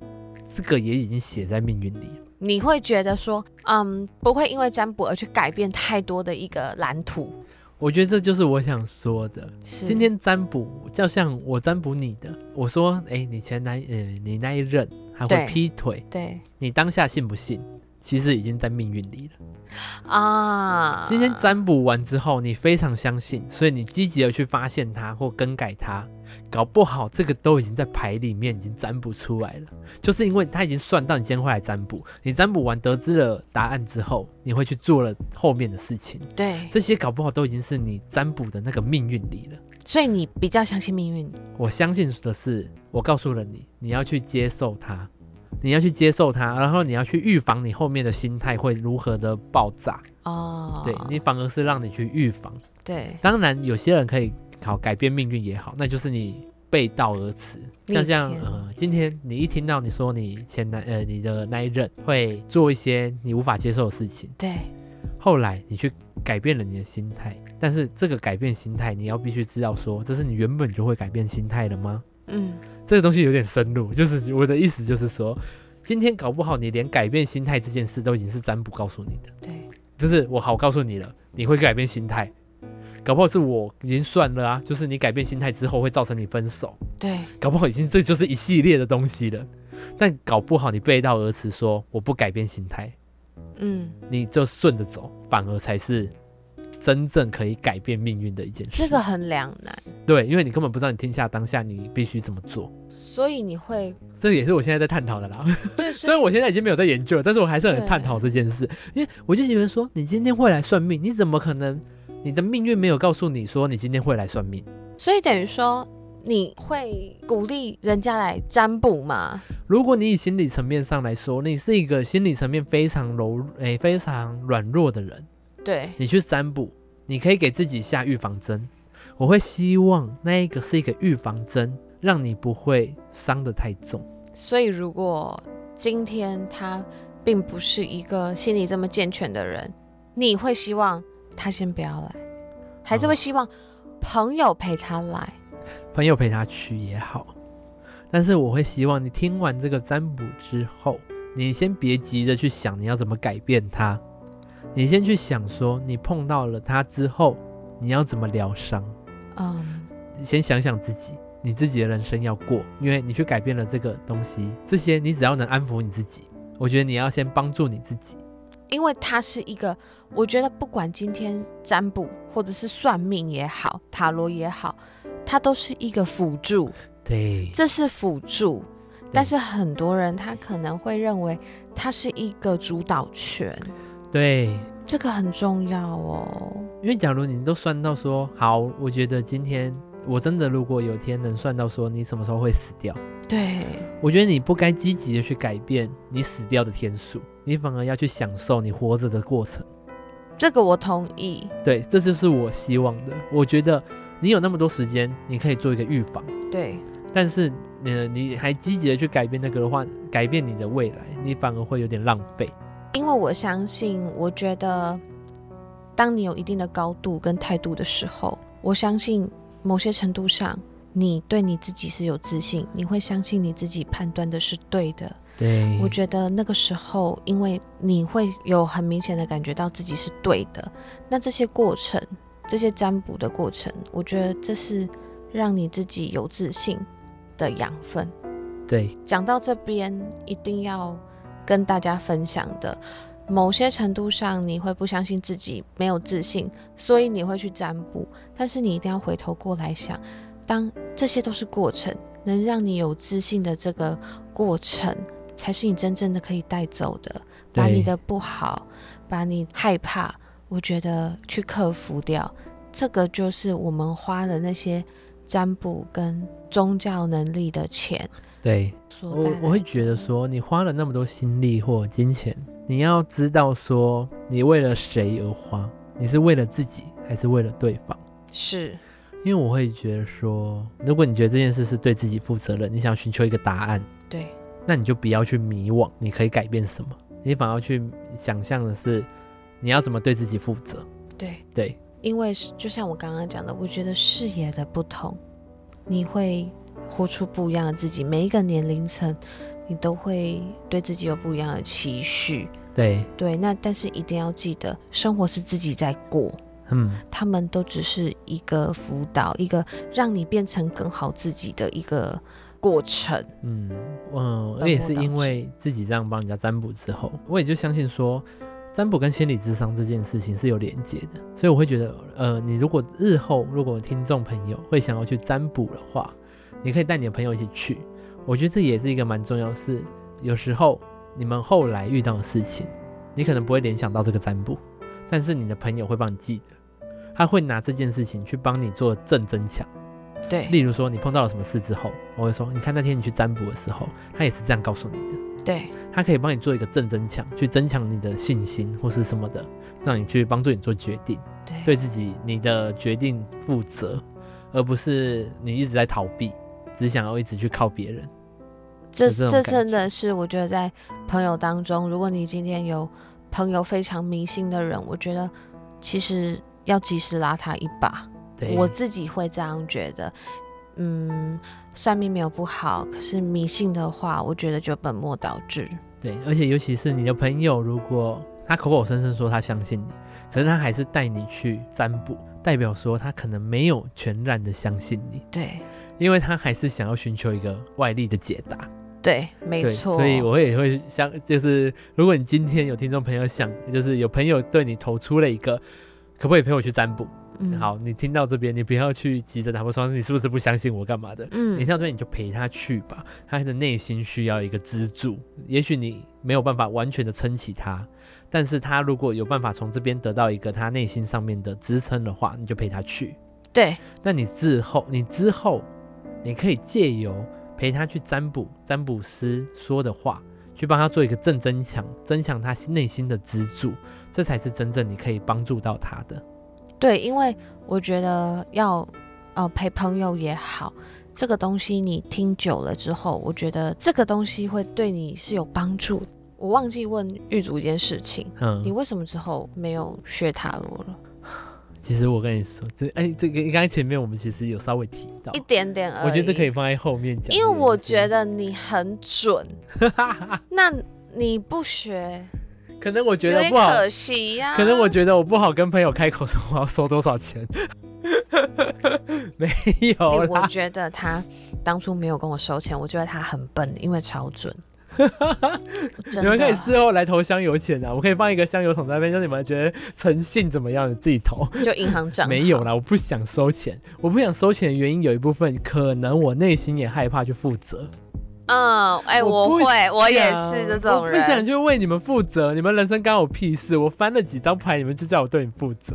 这个也已经写在命运里。你会觉得说，嗯，不会因为占卜而去改变太多的一个蓝图。我觉得这就是我想说的。今天占卜，就像我占卜你的，我说，哎，你前男，呃，你那一任还会劈腿，对，对，你当下信不信？其实已经在命运里了。啊！今天占卜完之后，你非常相信，所以你积极的去发现它或更改它，搞不好这个都已经在牌里面已经占卜出来了。就是因为他已经算到你今天会来占卜，你占卜完得知了答案之后，你会去做了后面的事情。对，这些搞不好都已经是你占卜的那个命运里了。所以你比较相信命运？我相信的是，我告诉了你，你要去接受它。你要去接受它，然后你要去预防你后面的心态会如何的爆炸哦。对，你反而是让你去预防。对，当然有些人可以好改变命运也好，那就是你背道而驰。像像呃，今天你一听到你说你前男呃你的那一任会做一些你无法接受的事情，对，后来你去改变了你的心态，但是这个改变心态你要必须知道说，这是你原本就会改变心态的吗？嗯，这个东西有点深入，就是我的意思就是说，今天搞不好你连改变心态这件事都已经是占卜告诉你的。对，就是我好告诉你了，你会改变心态，搞不好是我已经算了啊，就是你改变心态之后会造成你分手。对，搞不好已经这就是一系列的东西了，但搞不好你背道而驰说我不改变心态，嗯，你就顺着走，反而才是。真正可以改变命运的一件事，这个很两难。对，因为你根本不知道你天下当下你必须怎么做，所以你会，这也是我现在在探讨的啦。虽然我现在已经没有在研究了，但是我还是很探讨这件事，因为我就觉得说，你今天会来算命，你怎么可能？你的命运没有告诉你说你今天会来算命，所以等于说你会鼓励人家来占卜吗？如果你以心理层面上来说，你是一个心理层面非常柔诶、欸、非常软弱的人。对，你去占卜，你可以给自己下预防针。我会希望那一个是一个预防针，让你不会伤得太重。所以，如果今天他并不是一个心理这么健全的人，你会希望他先不要来，还是会希望朋友陪他来？哦，朋友陪他去也好，但是我会希望你听完这个占卜之后，你先别急着去想你要怎么改变他，你先去想说你碰到了他之后，你要怎么疗伤。嗯，你先想想自己，你自己的人生要过，因为你去改变了这个东西，这些你只要能安抚你自己。我觉得你要先帮助你自己，因为它是一个，我觉得不管今天占卜或者是算命也好，塔罗也好，它都是一个辅助。对，这是辅助，但是很多人他可能会认为它是一个主导权。对，这个很重要哦。因为假如你都算到说好，我觉得今天我真的如果有天能算到说你什么时候会死掉。对，我觉得你不该积极的去改变你死掉的天数，你反而要去享受你活着的过程。这个我同意。对，这就是我希望的。我觉得你有那么多时间，你可以做一个预防。对，但是你你还积极的去改变那个的话，改变你的未来，你反而会有点浪费。因为我相信，我觉得当你有一定的高度跟态度的时候，我相信某些程度上。你对你自己是有自信，你会相信你自己判断的是对的。对，我觉得那个时候，因为你会有很明显的感觉到自己是对的。那这些过程，这些占卜的过程，我觉得这是让你自己有自信的养分。对，讲到这边，一定要跟大家分享的，某些程度上，你会不相信自己没有自信，所以你会去占卜。但是你一定要回头过来想。当这些都是过程，能让你有自信的这个过程，才是你真正的可以带走的。把你的不好，把你害怕，我觉得去克服掉，这个就是我们花了那些占卜跟宗教能力的钱。对，我我会觉得说，你花了那么多心力或金钱，你要知道说，你为了谁而花？你是为了自己，还是为了对方？是。因为我会觉得说，如果你觉得这件事是对自己负责任，你想寻求一个答案，对，那你就不要去迷惘，你可以改变什么？你反而去想象的是，你要怎么对自己负责？对对，因为就像我刚刚讲的，我觉得视野的不同，你会活出不一样的自己。每一个年龄层，你都会对自己有不一样的期许。对对，那但是一定要记得，生活是自己在过。嗯，他们都只是一个辅导，一个让你变成更好自己的一个过程。嗯嗯，我也是因为自己这样帮人家占卜之后，我也就相信说，占卜跟心理智商这件事情是有连接的。所以我会觉得，呃，你如果日后如果听众朋友会想要去占卜的话，你可以带你的朋友一起去。我觉得这也是一个蛮重要的事。有时候你们后来遇到的事情，你可能不会联想到这个占卜，但是你的朋友会帮你记得。他会拿这件事情去帮你做正增强，对。例如说，你碰到了什么事之后，我会说，你看那天你去占卜的时候，他也是这样告诉你的。对。他可以帮你做一个正增强，去增强你的信心或是什么的，让你去帮助你做决定，对，对自己你的决定负责，而不是你一直在逃避，只想要一直去靠别人。这这，这真的是我觉得在朋友当中，如果你今天有朋友非常迷信的人，我觉得其实。要及时拉他一把，对，我自己会这样觉得。嗯，算命没有不好，可是迷信的话，我觉得就本末倒置。对，而且尤其是你的朋友，如果他口口声声说他相信你，可是他还是带你去占卜，代表说他可能没有全然的相信你。对，因为他还是想要寻求一个外力的解答。对，没错。所以我也会想，就是如果你今天有听众朋友想，就是有朋友对你投出了一个。可不可以陪我去占卜？嗯，好，你听到这边，你不要去急着他们说你是不是不相信我干嘛的？嗯，你听到这边你就陪他去吧，他的内心需要一个支柱。也许你没有办法完全的撑起他，但是他如果有办法从这边得到一个他内心上面的支撑的话，你就陪他去。对，那你之后，你之后，你可以借由陪他去占卜，占卜师说的话。去帮他做一个正增强，增强他内心的支柱，这才是真正你可以帮助到他的。对，因为我觉得要呃陪朋友也好，这个东西你听久了之后，我觉得这个东西会对你是有帮助。我忘记问玉竹一件事情，嗯，你为什么之后没有学塔罗了？其实我跟你说，这哎，这个刚才前面我们其实有稍微提到一点点而已，我觉得可以放在后面讲，因为我觉得你很准。那你不学，可能我觉得不好，可惜呀、啊。可能我觉得我不好跟朋友开口说我要收多少钱。没有啦，我觉得他当初没有跟我收钱，我觉得他很笨，因为超准。你们可以事后来投香油钱啊！我可以放一个香油桶在那边，让你们觉得诚信怎么样，你自己投。就银行账没有啦，我不想收钱。我不想收钱的原因有一部分，可能我内心也害怕去负责。嗯，哎、欸，我会，我也是这种人，我不想去为你们负责。你们人生关我屁事？我翻了几张牌，你们就叫我对你负责。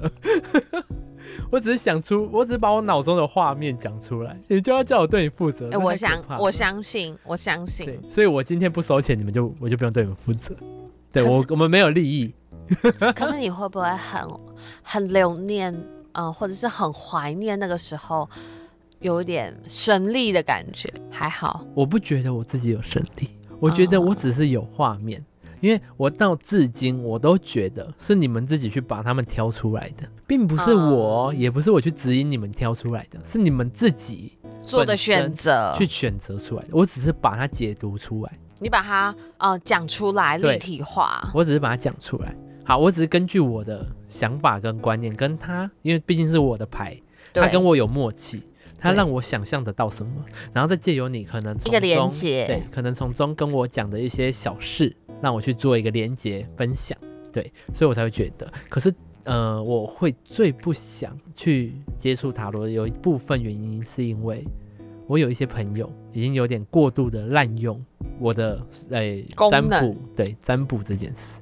我只是想出，我只是把我脑中的画面讲出来，你就要叫我对你负责。哎、欸，我相，我相信，我相信。对，所以我今天不收钱，你们就我就不用对你们负责。对我，我们没有利益。可是你会不会很很留念，呃，或者是很怀念那个时候，有一点神力的感觉？还好，我不觉得我自己有神力，我觉得我只是有画面。哦因为我到至今我都觉得是你们自己去把他们挑出来的，并不是我，嗯、也不是我去指引你们挑出来的，是你们自己做的选择去选择出来的。我只是把它解读出来，你把它呃讲出来立体化。我只是把它讲出来。好，我只是根据我的想法跟观念跟他，因为毕竟是我的牌，他跟我有默契，他让我想象得到什么，然后再借由你可能一个连接，对，可能从中跟我讲的一些小事。让我去做一个连接分享，对，所以我才会觉得。可是，呃，我会最不想去接触塔罗，有一部分原因是因为我有一些朋友已经有点过度的滥用我的诶占卜，对占卜这件事。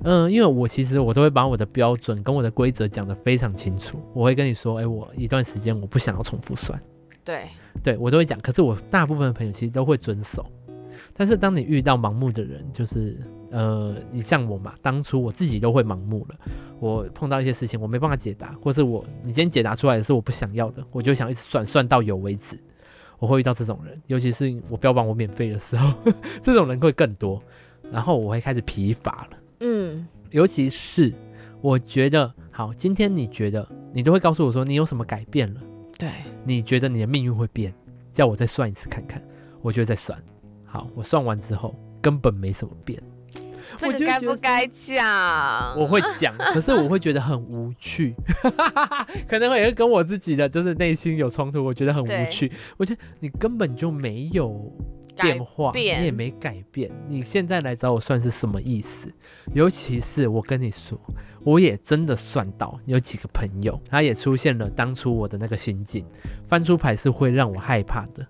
嗯、呃，因为我其实我都会把我的标准跟我的规则讲得非常清楚。我会跟你说，哎，我一段时间我不想要重复算，对，对我都会讲。可是我大部分的朋友其实都会遵守。但是当你遇到盲目的人，就是呃，你像我嘛，当初我自己都会盲目了。我碰到一些事情，我没办法解答，或是我你今天解答出来的是我不想要的，我就想一直算，算到有为止。我会遇到这种人，尤其是我标榜我免费的时候，这种人会更多。然后我会开始疲乏了。嗯，尤其是我觉得，好，今天你觉得你都会告诉我说你有什么改变了？对，你觉得你的命运会变，叫我再算一次看看，我就再算。好，我算完之后根本没什么变，这个该不该讲？我会讲，可是我会觉得很无趣，可能会也会跟我自己的就是内心有冲突，我觉得很无趣。我觉得你根本就没有变化，你也没改变，你现在来找我算是什么意思？尤其是我跟你说，我也真的算到有几个朋友，他也出现了当初我的那个心境，翻出牌是会让我害怕的。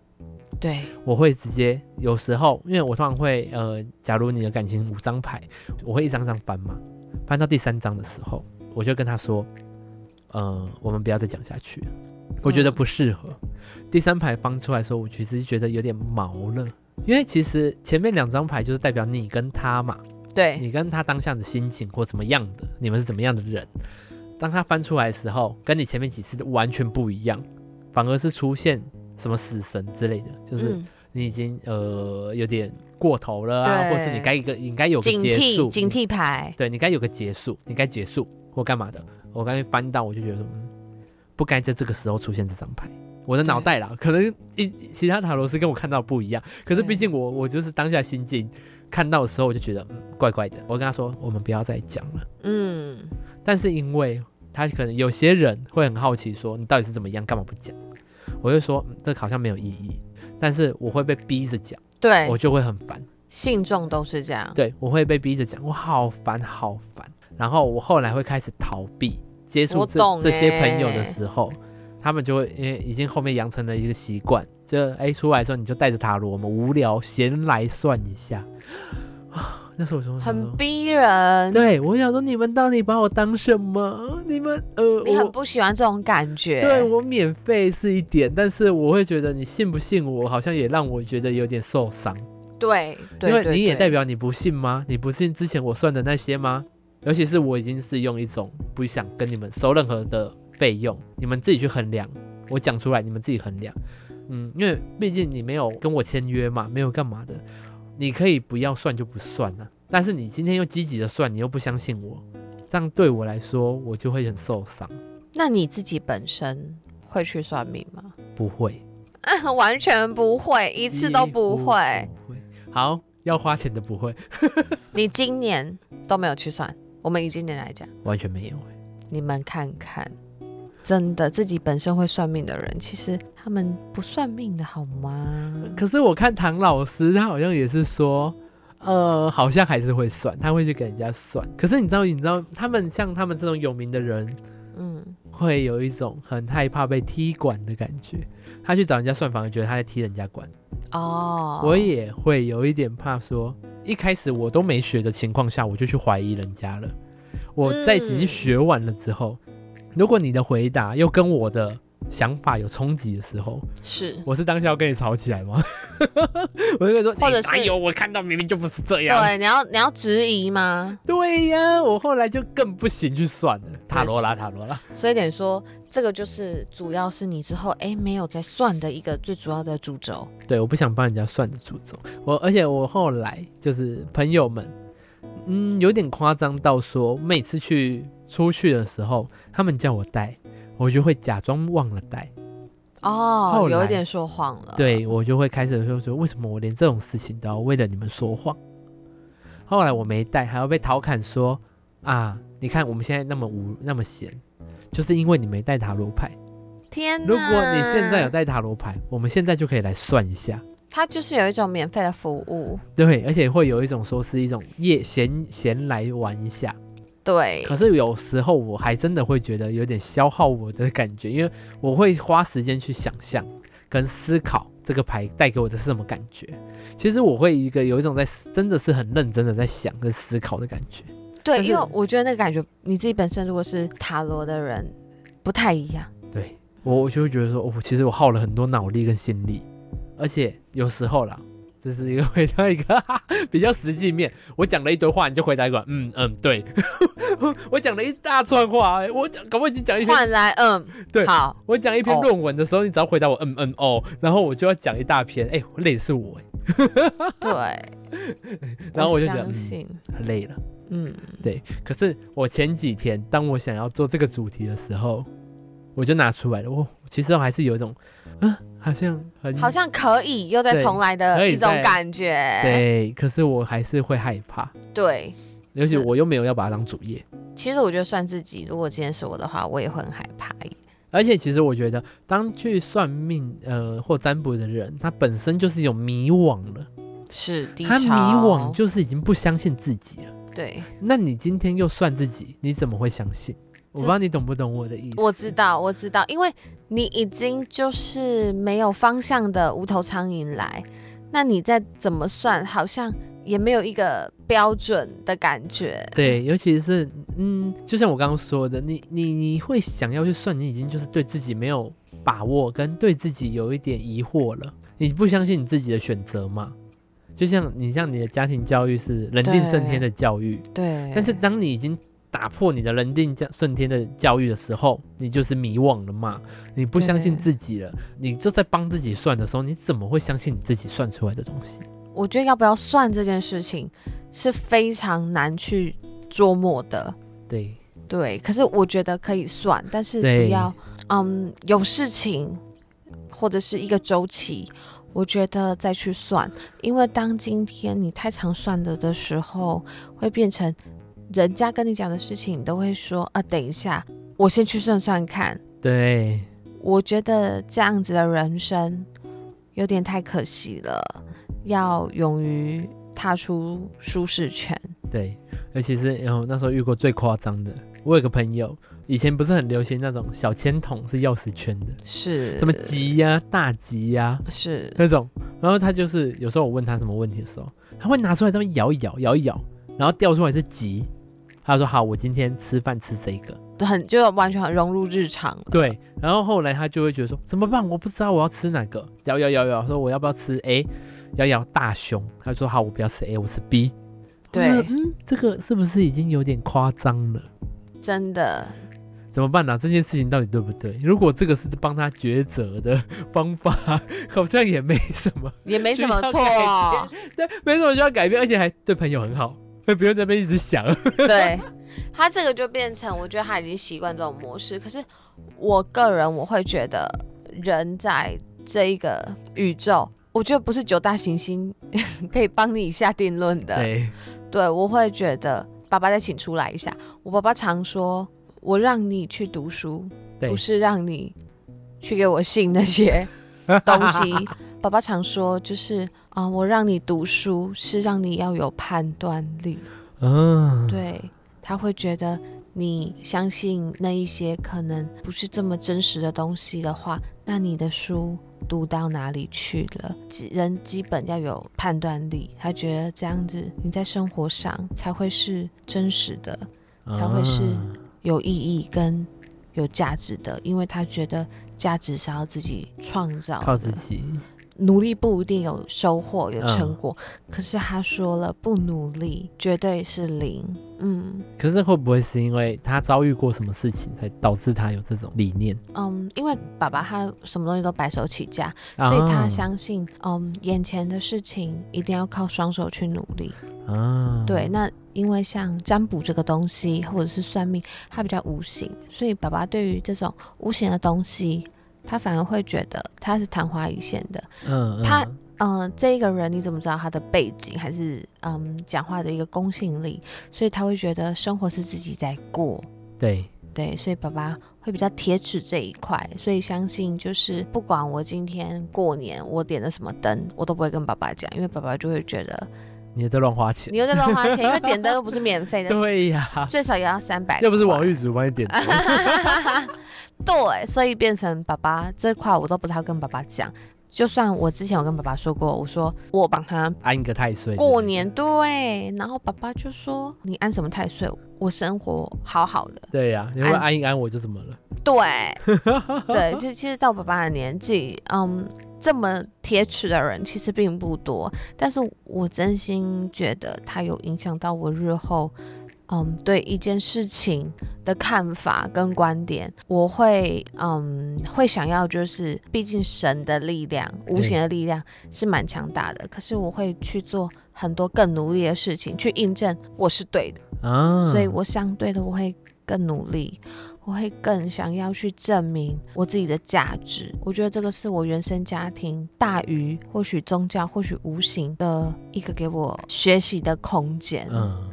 对，我会直接有时候，因为我通常会呃，假如你的感情五张牌，我会一张张翻嘛，翻到第三张的时候，我就跟他说，呃，我们不要再讲下去，我觉得不适合。嗯、第三排翻出来的时候，我其实觉得有点毛了，因为其实前面两张牌就是代表你跟他嘛，对，你跟他当下的心情或怎么样的，你们是怎么样的人，当他翻出来的时候，跟你前面几次都完全不一样，反而是出现。什么死神之类的，就是你已经、嗯、呃有点过头了啊，对或是你该一个应该有个结束，警惕牌，对你该有个结束，你该结束或干嘛的。我刚才翻到，我就觉得，嗯，不该在这个时候出现这张牌。我的脑袋啦，可能一其他塔罗斯跟我看到不一样，可是毕竟我我就是当下心境看到的时候，我就觉得嗯怪怪的。我跟他说，我们不要再讲了。嗯，但是因为他可能有些人会很好奇，说你到底是怎么样，干嘛不讲？我就说、嗯、这、好像没有意义，但是我会被逼着讲，对我就会很烦。信众都是这样，对我会被逼着讲，我好烦好烦。然后我后来会开始逃避接触这、欸、这些朋友的时候，他们就会因为已经后面养成了一个习惯，就哎出来的时候你就带着塔罗，我们无聊闲来算一下。那时候我说很逼人，对我想说你们到底把我当什么？你们呃，你很不喜欢这种感觉。对我免费是一点，但是我会觉得你信不信我，好像也让我觉得有点受伤。对，因为你也代表你不信吗？你不信之前我算的那些吗？尤其是我已经是用一种不想跟你们收任何的费用，你们自己去衡量。我讲出来，你们自己衡量。嗯，因为毕竟你没有跟我签约嘛，没有干嘛的，你可以不要算就不算啊。但是你今天又积极的算，你又不相信我，这样对我来说，我就会很受伤。那你自己本身会去算命吗？不会，完全不会，一次都不会。不会。好，要花钱的不会。你今年都没有去算？我们以今年来讲，完全没有。你们看看。真的，自己本身会算命的人，其实他们不算命的好吗？可是我看唐老师，他好像也是说，呃，好像还是会算，他会去给人家算。可是你知道，你知道，他们像他们这种有名的人，嗯，会有一种很害怕被踢馆的感觉。他去找人家算，反而觉得他在踢人家馆。哦，我也会有一点怕说，说一开始我都没学的情况下，我就去怀疑人家了。我在已经学完了之后。嗯如果你的回答又跟我的想法有冲击的时候，是，我是当下要跟你吵起来吗？我就会说，或者是哎呦，我看到明明就不是这样。对，你要你要质疑吗？对呀，我后来就更不行，去算了塔罗啦，塔罗啦。所以等于说，这个就是主要是你之后哎没有在算的一个最主要的主轴。对，我不想帮人家算的主轴。我而且我后来就是朋友们，嗯，有点夸张到说每次去。出去的时候，他们叫我带，我就会假装忘了带。哦，有一点说谎了。对，我就会开始说说，为什么我连这种事情都要为了你们说谎？后来我没带，还要被调侃说啊，你看我们现在那么无那么闲，就是因为你没带塔罗牌。天哪！如果你现在有带塔罗牌，我们现在就可以来算一下。它就是有一种免费的服务。对，而且会有一种说是一种夜闲闲来玩一下。对，可是有时候我还真的会觉得有点消耗我的感觉，因为我会花时间去想象跟思考这个牌带给我的是什么感觉。其实我会一个有一种在真的是很认真的在想跟思考的感觉。对，因为我觉得那个感觉你自己本身如果是塔罗的人不太一样。对，我我就会觉得说，哦，其实我耗了很多脑力跟心力，而且有时候啦。这是一个回到一个 比较实际面，我讲了一堆话，你就回答一个嗯嗯对。我讲了一大串话，我讲搞不好已经讲一篇。换来嗯对，好，我讲一篇论文的时候，哦、你只要回答我嗯嗯哦，然后我就要讲一大篇，哎，累的是我 对，然后我就觉得嗯，累了，嗯对。可是我前几天当我想要做这个主题的时候，我就拿出来了，我其实我还是有一种嗯。好像很好像可以又再重来的一种感觉，对，可是我还是会害怕，对，尤其我又没有要把它当主业。其实我觉得算自己，如果今天是我的话，我也会很害怕。而且其实我觉得，当去算命呃或占卜的人，他本身就是有迷惘了，是他迷惘就是已经不相信自己了。对，那你今天又算自己，你怎么会相信？我不知道你懂不懂我的意思。我知道，我知道，因为你已经就是没有方向的无头苍蝇来，那你再怎么算，好像也没有一个标准的感觉。对，尤其是嗯，就像我刚刚说的，你你你会想要去算，你已经就是对自己没有把握，跟对自己有一点疑惑了。你不相信你自己的选择吗？就像你像你的家庭教育是人定胜天的教育，对。对，但是当你已经打破你的人定顺天的教育的时候，你就是迷惘了嘛？你不相信自己了，你就在帮自己算的时候，你怎么会相信你自己算出来的东西？我觉得要不要算这件事情是非常难去琢磨的。对对，可是我觉得可以算，但是不要嗯有事情或者是一个周期，我觉得再去算，因为当今天你太常算了的时候，会变成。人家跟你讲的事情，你都会说啊，等一下，我先去算算看。对，我觉得这样子的人生有点太可惜了，要勇于踏出舒适圈。对，尤其是然后那时候遇过最夸张的，我有个朋友，以前不是很流行那种小铅筒是钥匙圈的，是什么吉呀、啊、大吉呀、啊，是那种。然后他就是有时候我问他什么问题的时候，他会拿出来这么摇一摇，摇一摇，然后掉出来是吉。他说：“好，我今天吃饭吃这个，很就完全很融入日常。对，然后后来他就会觉得说怎么办？我不知道我要吃哪个。摇摇摇摇，说我要不要吃 A？摇摇大胸。他说好，我不要吃 A，我吃 B。对，嗯，这个是不是已经有点夸张了？真的，怎么办呢、啊？这件事情到底对不对？如果这个是帮他抉择的方法，好像也没什么，也没什么错，对，没什么需要改变，而且还对朋友很好，不用在那边一直想。对，他这个就变成，我觉得他已经习惯这种模式。可是我个人我会觉得，人在这一个宇宙，我觉得不是九大行星 可以帮你下定论的。对，对我会觉得，爸爸再请出来一下。我爸爸常说。我让你去读书，不是让你去给我信那些东西。爸爸常说，就是啊，我让你读书是让你要有判断力。嗯，对，他会觉得你相信那一些可能不是这么真实的东西的话，那你的书读到哪里去了？人基本要有判断力。他觉得这样子你在生活上才会是真实的，才会是。有意义跟有价值的，因为他觉得价值是要自己创造，靠自己努力不一定有收获有成果，嗯，可是他说了不努力绝对是零。嗯，可是会不会是因为他遭遇过什么事情才导致他有这种理念？嗯，因为爸爸他什么东西都白手起家，所以他相信，嗯，眼前的事情一定要靠双手去努力。啊，对，那。因为像占卜这个东西，或者是算命，它比较无形，所以爸爸对于这种无形的东西，他反而会觉得他是昙花一现的。嗯，他嗯、呃，这一个人你怎么知道他的背景，还是嗯讲话的一个公信力？所以他会觉得生活是自己在过。对对，所以爸爸会比较铁齿这一块，所以相信就是不管我今天过年我点了什么灯，我都不会跟爸爸讲，因为爸爸就会觉得。你又在乱花钱，你又在乱花钱，因为点灯又不是免费的。对呀，最少也要三百。又不是王玉竹帮你点灯。对，所以变成爸爸这块我都不太跟爸爸讲。就算我之前有跟爸爸说过，我说我帮他安个太岁过年，对。然后爸爸就说你安什么太岁？我生活好好的。对呀，你会安一安我就怎么了？对，对，其实其实到爸爸的年纪，嗯。这么铁齿的人其实并不多，但是我真心觉得他有影响到我日后，嗯，对一件事情的看法跟观点，我会，嗯，会想要就是，毕竟神的力量，无形的力量是蛮强大的，可是我会去做很多更努力的事情，去印证我是对的，啊，所以我相对的我会更努力。我会更想要去证明我自己的价值。我觉得这个是我原生家庭大于或许宗教，或许无形的一个给我学习的空间。嗯，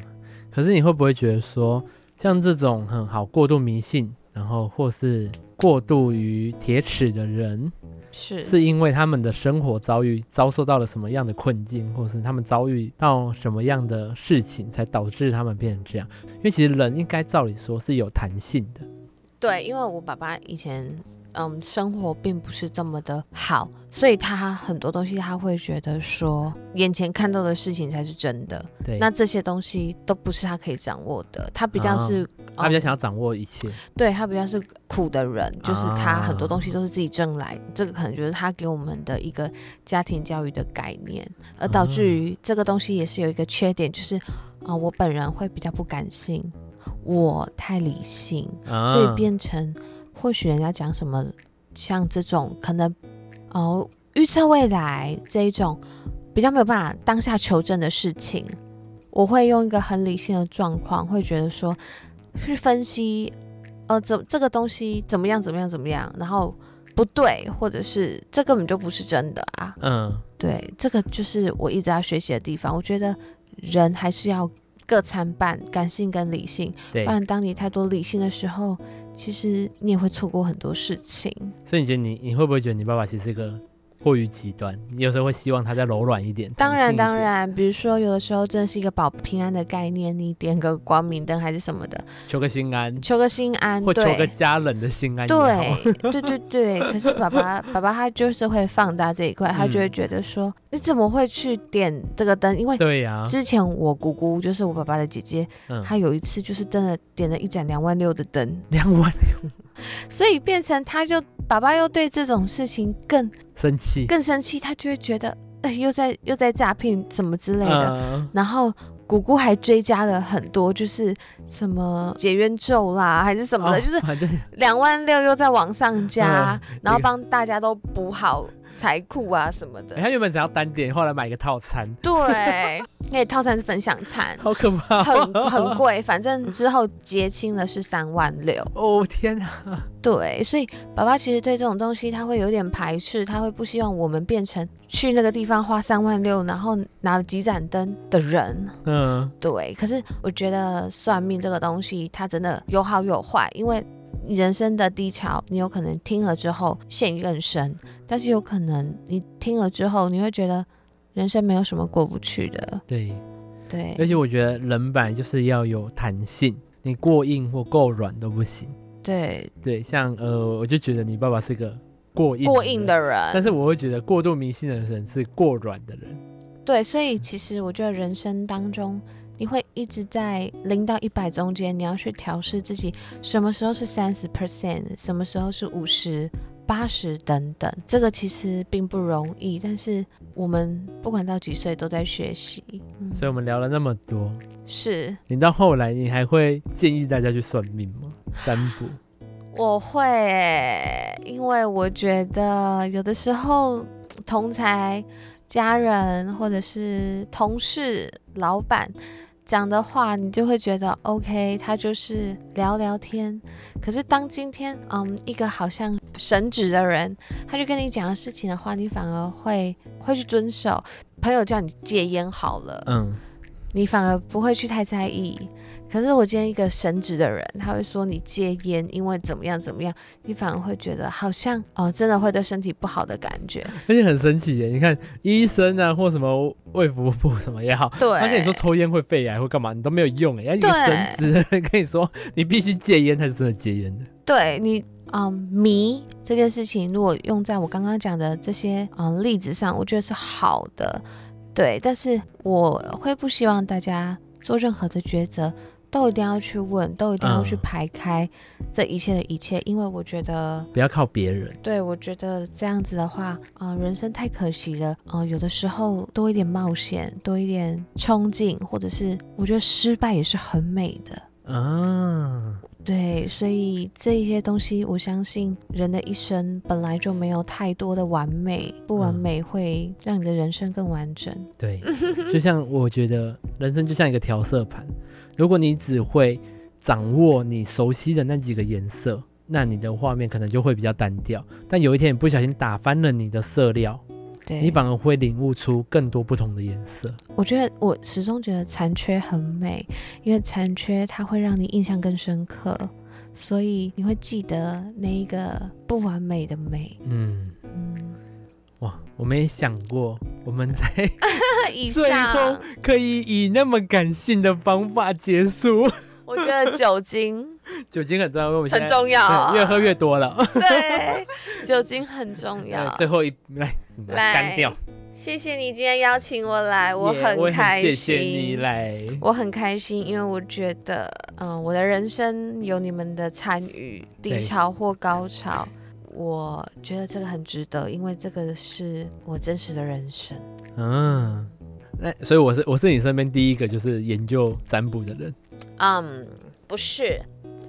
可是你会不会觉得说，像这种很好过度迷信，然后或是过度于铁齿的人，是是因为他们的生活遭遇遭受到了什么样的困境，或是他们遭遇到什么样的事情，才导致他们变成这样？因为其实人应该照理说是有弹性的。对，因为我爸爸以前，嗯，生活并不是这么的好，所以他很多东西他会觉得说，眼前看到的事情才是真的。对，那这些东西都不是他可以掌握的。他比较是，哦，他比较想要掌握一切。对，他比较是苦的人，就是他很多东西都是自己挣来，哦，这个可能就是他给我们的一个家庭教育的概念，而导致于这个东西也是有一个缺点，就是啊，呃，我本人会比较不感性。我太理性，啊、所以变成或许人家讲什么，像这种可能哦预测未来这一种比较没有办法当下求证的事情，我会用一个很理性的状况，会觉得说去分析，呃，怎这个东西怎么样怎么样怎么样，然后不对，或者是这根本就不是真的啊。嗯，对，这个就是我一直要学习的地方。我觉得人还是要。各参半，感性跟理性。对，不然当你太多理性的时候，其实你也会错过很多事情。所以你觉得你你会不会觉得你爸爸其实是个？过于极端，你有时候会希望它再柔软一点。当然，当然，比如说有的时候真的是一个保平安的概念，你点个光明灯还是什么的，求个心安，求个心安，或求个家人的心安。对，对对对。可是爸爸爸爸他就是会放大这一块，他就会觉得说，嗯、你怎么会去点这个灯？因为对呀，之前我姑姑就是我爸爸的姐姐，她有一次就是真的点了一盏两万六的灯，两万六。所以变成他就爸爸又对这种事情更生气，更生气，他就会觉得，哎，又在又在诈骗什么之类的。嗯、然后姑姑还追加了很多，就是什么解冤咒啦，还是什么的，哦、就是两万六又在往上加，嗯、然后帮大家都补好。财库啊什么的，他原本只要单点，后来买一个套餐。对，那套餐是分享餐，好可怕，很很贵。反正之后结清了是三万六。哦天哪！对，所以爸爸其实对这种东西他会有点排斥，他会不希望我们变成去那个地方花三万六，然后拿了几盏灯的人。嗯，对。可是我觉得算命这个东西，它真的有好有坏，因为。你人生的低潮，你有可能听了之后陷更深，但是有可能你听了之后，你会觉得人生没有什么过不去的。对，对。而且我觉得人本来就是要有弹性，你过硬或够软都不行。对对，像呃，我就觉得你爸爸是个过硬过硬的人，但是我会觉得过度迷信的人是过软的人。对，所以其实我觉得人生当中。你会一直在零到一百中间，你要去调试自己，什么时候是三十 percent，什么时候是五十、八十等等，这个其实并不容易。但是我们不管到几岁都在学习。嗯，所以我们聊了那么多，是你到后来你还会建议大家去算命吗？占卜？我会欸，因为我觉得有的时候同才、家人或者是同事、老板。讲的话，你就会觉得 OK，他就是聊聊天。可是当今天，嗯，一个好像神职的人，他就跟你讲的事情的话，你反而会会去遵守。朋友叫你戒烟好了，嗯，你反而不会去太在意。可是我今天一个神职的人，他会说你戒烟，因为怎么样怎么样，你反而会觉得好像哦，真的会对身体不好的感觉，而且很神奇耶！你看医生啊，或什么卫福部什么也好，对，他跟你说抽烟会肺癌或干嘛，你都没有用哎，一个神职跟你说你必须戒烟，才是真的戒烟的。对你，嗯，迷这件事情，如果用在我刚刚讲的这些嗯例子上，我觉得是好的，对，但是我会不希望大家做任何的抉择。都一定要去问，都一定要去排开这一切的一切，嗯、因为我觉得不要靠别人。对，我觉得这样子的话，啊、呃，人生太可惜了。啊、呃，有的时候多一点冒险，多一点冲劲，或者是我觉得失败也是很美的。啊，对，所以这一些东西，我相信人的一生本来就没有太多的完美，不完美会让你的人生更完整。嗯、对，就像我觉得人生就像一个调色盘。如果你只会掌握你熟悉的那几个颜色，那你的画面可能就会比较单调。但有一天你不小心打翻了你的色料，对，你反而会领悟出更多不同的颜色。我觉得我始终觉得残缺很美，因为残缺它会让你印象更深刻，所以你会记得那一个不完美的美。嗯嗯，哇，我没想过我们在。最后可以以那么感性的方法结束。我觉得酒精，酒精很重要，很重要，啊，越喝越多了。对，酒精很重要。最后一来，来干掉。谢谢你今天邀请我来，我很开心。谢谢你来，我很开心，因为我觉得，嗯、呃，我的人生有你们的参与，低潮或高潮，我觉得这个很值得，因为这个是我真实的人生。嗯。那所以我是我是你身边第一个就是研究占卜的人，嗯，不是，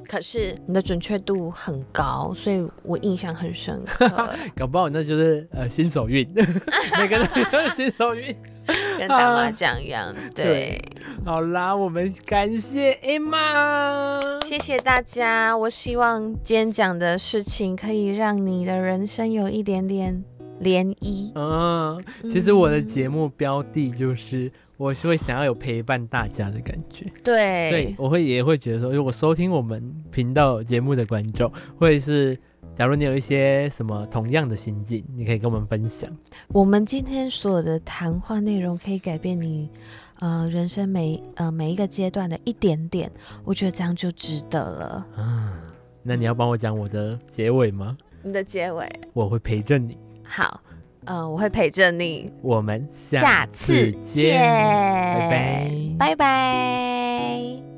可是你的准确度很高，所以我印象很深刻。搞不好那就是呃新手运，每个人新手运，跟打麻将一样。对，对，好啦，我们感谢 Emma，谢谢大家。我希望今天讲的事情可以让你的人生有一点点。涟漪，嗯，其实我的节目标的就是，我是会想要有陪伴大家的感觉，对，所以我会也会觉得说，如果收听我们频道节目的观众，会是，假如你有一些什么同样的心境，你可以跟我们分享。我们今天所有的谈话内容可以改变你，呃，人生每呃每一个阶段的一点点，我觉得这样就值得了。嗯，那你要帮我讲我的结尾吗？你的结尾，我会陪着你。好，呃，我会陪着你。我们下次见，下次见，拜拜，拜拜。